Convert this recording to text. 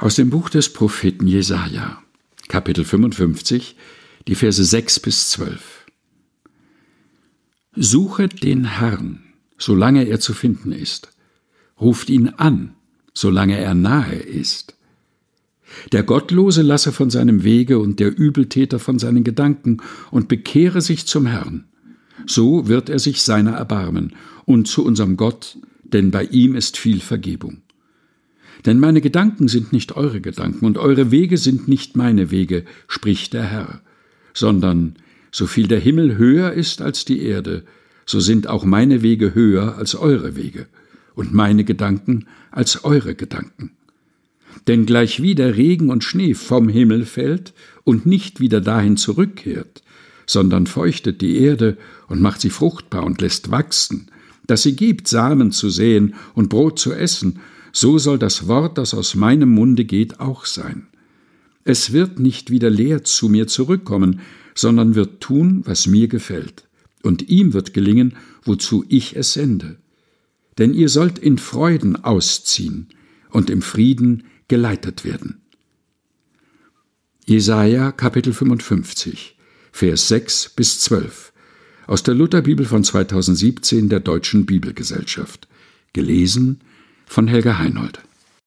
Aus dem Buch des Propheten Jesaja, Kapitel 55, die Verse 6 bis 12. Suchet den Herrn, solange er zu finden ist. Ruft ihn an, solange er nahe ist. Der Gottlose lasse von seinem Wege und der Übeltäter von seinen Gedanken und bekehre sich zum Herrn. So wird er sich seiner erbarmen und zu unserem Gott, denn bei ihm ist viel Vergebung. Denn meine Gedanken sind nicht eure Gedanken und eure Wege sind nicht meine Wege, spricht der Herr, sondern so viel der Himmel höher ist als die Erde, so sind auch meine Wege höher als eure Wege und meine Gedanken als eure Gedanken. Denn gleichwie der Regen und Schnee vom Himmel fällt und nicht wieder dahin zurückkehrt, sondern feuchtet die Erde und macht sie fruchtbar und lässt wachsen, dass sie gibt, Samen zu säen und Brot zu essen so soll das Wort, das aus meinem Munde geht, auch sein. Es wird nicht wieder leer zu mir zurückkommen, sondern wird tun, was mir gefällt. Und ihm wird gelingen, wozu ich es sende. Denn ihr sollt in Freuden ausziehen und im Frieden geleitet werden. Jesaja Kapitel 55, Vers 6 bis 12 aus der Lutherbibel von 2017 der Deutschen Bibelgesellschaft. Gelesen von Helga Heinold.